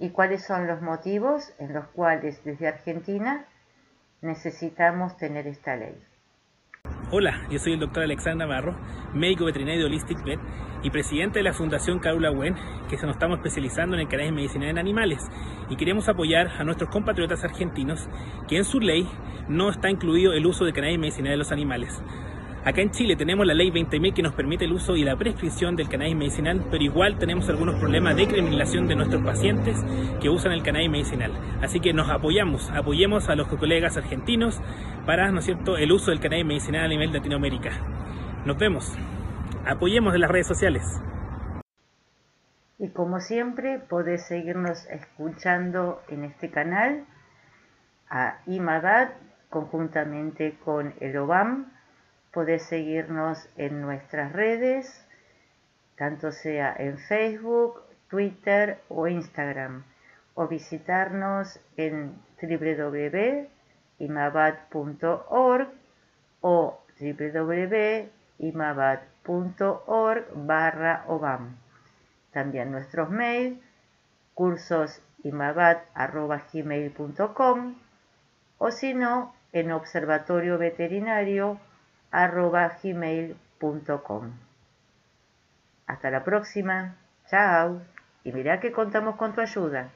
y cuáles son los motivos en los cuales desde Argentina necesitamos tener esta ley. Hola, yo soy el doctor Alexander Navarro, médico veterinario de Holistic Vet y presidente de la Fundación Carula Wen, que nos estamos especializando en el cannabis medicinal en animales y queremos apoyar a nuestros compatriotas argentinos que en su ley no está incluido el uso de cannabis medicinal en los animales. Acá en Chile tenemos la ley 20.000 que nos permite el uso y la prescripción del cannabis medicinal, pero igual tenemos algunos problemas de criminalización de nuestros pacientes que usan el cannabis medicinal. Así que nos apoyamos, apoyemos a los colegas argentinos para, ¿no es cierto?, el uso del cannabis medicinal a nivel Latinoamérica. Nos vemos. Apoyemos en las redes sociales. Y como siempre, podés seguirnos escuchando en este canal a IMADAD conjuntamente con el OBAM Podés seguirnos en nuestras redes, tanto sea en Facebook, Twitter o Instagram, o visitarnos en www.imabad.org o www.imabad.org barra obam. También nuestros mails, cursosimabad.gmail.com o si no, en Observatorio Veterinario arroba gmail.com. Hasta la próxima. Chao. Y mira que contamos con tu ayuda.